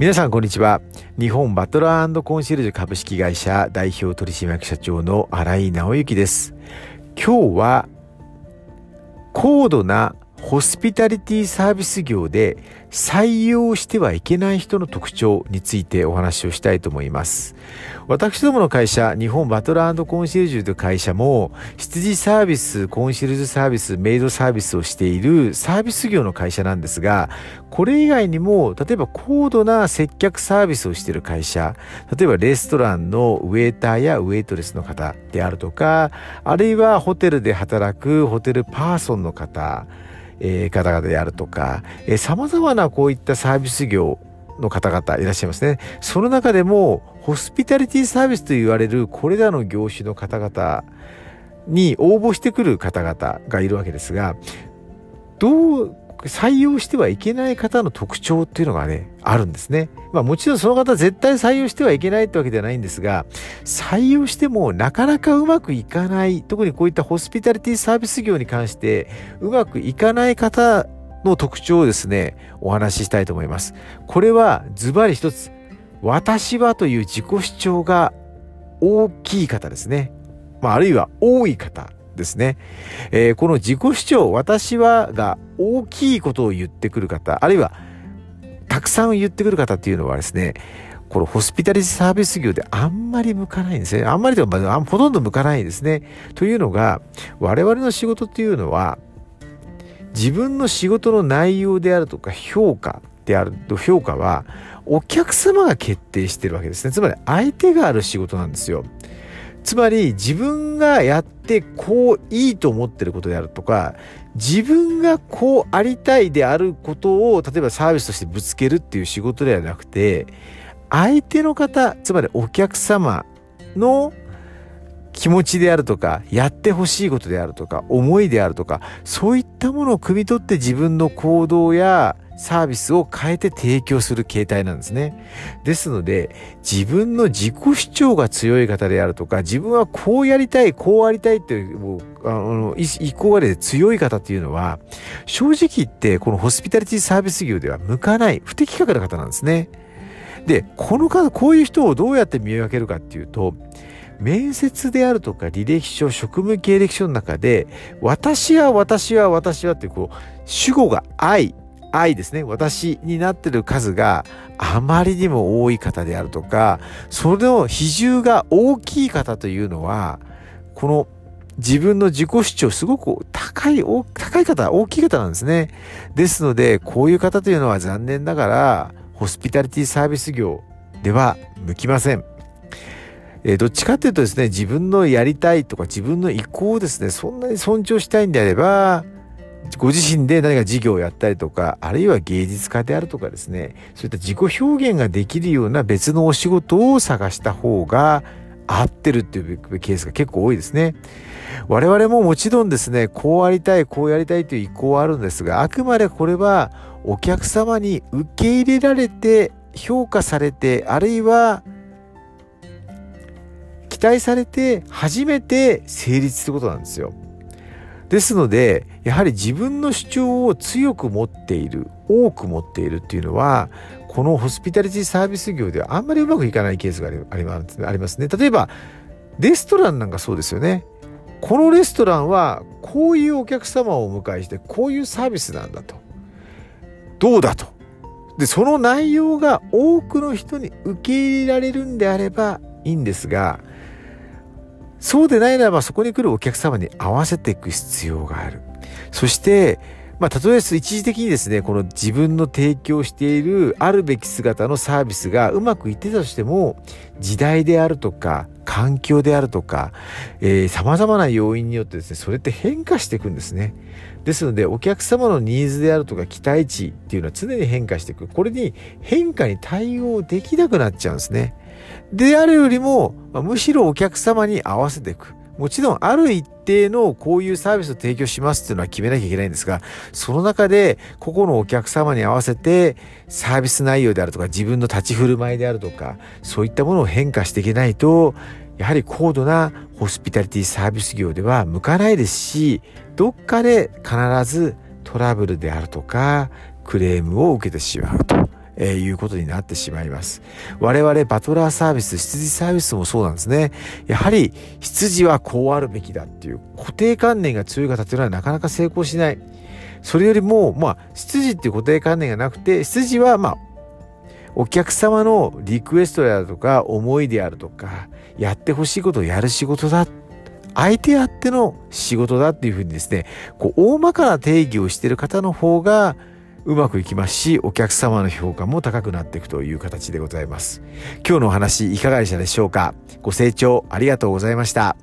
皆さんこんにちは。日本バトラーコンシェルジュ株式会社代表取締役社長の新井直之です。今日は高度なホスピタリティサービス業で採用してはいけない人の特徴についてお話をしたいと思います。私どもの会社、日本バトラーコンシェルジュという会社も、羊サービス、コンシェルジュサービス、メイドサービスをしているサービス業の会社なんですが、これ以外にも、例えば高度な接客サービスをしている会社、例えばレストランのウェイターやウェイトレスの方であるとか、あるいはホテルで働くホテルパーソンの方、えー、方々であるとか、えー、様々なこういったサービス業の方々いらっしゃいますね。その中でも、ホスピタリティサービスと言われるこれらの業種の方々に応募してくる方々がいるわけですが、どう採用してはいけない方の特徴っていうのがね、あるんですね。まあもちろんその方絶対採用してはいけないってわけではないんですが、採用してもなかなかうまくいかない、特にこういったホスピタリティサービス業に関してうまくいかない方の特徴をですね、お話ししたいと思います。これはズバリ一つ、私はという自己主張が大きい方ですね。まああるいは多い方ですね。えー、この自己主張、私はが大きいことを言ってくる方、あるいはたくさん言ってくる方っていうのはですね、このホスピタリティサービス業であんまり向かないんですね。あんまりというか、ほとんど向かないですね。というのが、我々の仕事っていうのは、自分の仕事の内容であるとか評価であると評価はお客様が決定してるわけですね。つまり相手がある仕事なんですよ。つまり自分がやってこういいと思ってることであるとか自分がこうありたいであることを例えばサービスとしてぶつけるっていう仕事ではなくて相手の方つまりお客様の気持ちであるとかやってほしいことであるとか思いであるとかそういったものを汲み取って自分の行動やサービスを変えて提供する形態なんですね。ですので、自分の自己主張が強い方であるとか、自分はこうやりたい、こうありたいっていう、あの意向がで強い方っていうのは、正直言ってこのホスピタリティサービス業では向かない不適格な方なんですね。で、この方、こういう人をどうやって見分けるかっていうと、面接であるとか履歴書、職務経歴書の中で、私は私は私はってこう、主語が愛、愛ですね。私になってる数があまりにも多い方であるとか、その比重が大きい方というのは、この自分の自己主張すごく高い、高い方、大きい方なんですね。ですので、こういう方というのは残念ながら、ホスピタリティサービス業では向きません。えー、どっちかっていうとですね、自分のやりたいとか自分の意向をですね、そんなに尊重したいんであれば、ご自身で何か事業をやったりとか、あるいは芸術家であるとかですね、そういった自己表現ができるような別のお仕事を探した方が合ってるっていうケースが結構多いですね。我々ももちろんですね、こうありたい、こうやりたいという意向はあるんですが、あくまでこれはお客様に受け入れられて、評価されて、あるいは期待されて初めて成立することなんですよ。ですのでやはり自分の主張を強く持っている多く持っているっていうのはこのホスピタリティサービス業ではあんまりうまくいかないケースがありますね。例えばレストランなんかそうですよね。このレストランはこういうお客様をお迎えしてこういうサービスなんだと。どうだと。で、その内容が多くの人に受け入れられるんであればいいんですが、そうでないならばそこに来るお客様に合わせていく必要がある。そして、まあ、例えば一時的にですね、この自分の提供しているあるべき姿のサービスがうまくいってたとしても、時代であるとか、環境であるとか、えー、様々な要因によってですね、それって変化していくんですね。ですので、お客様のニーズであるとか期待値っていうのは常に変化していく。これに変化に対応できなくなっちゃうんですね。であるよりも、まあ、むしろお客様に合わせていく。もちろんある一定のこういうサービスを提供しますっていうのは決めなきゃいけないんですが、その中で個々のお客様に合わせてサービス内容であるとか自分の立ち振る舞いであるとか、そういったものを変化していけないと、やはり高度なホスピタリティサービス業では向かないですし、どっかで必ずトラブルであるとか、クレームを受けてしまうと。えー、いうことになってしまいます。我々バトラーサービス、羊サービスもそうなんですね。やはり羊はこうあるべきだっていう固定観念が強い方っていうのはなかなか成功しない。それよりも、まあ、羊っていう固定観念がなくて、羊はまあ、お客様のリクエストであるとか、思いであるとか、やってほしいことをやる仕事だ。相手あっての仕事だっていうふうにですね、こう、大まかな定義をしてる方の方が、うまくいきますし、お客様の評価も高くなっていくという形でございます。今日のお話いかがでしたでしょうか？ご清聴ありがとうございました。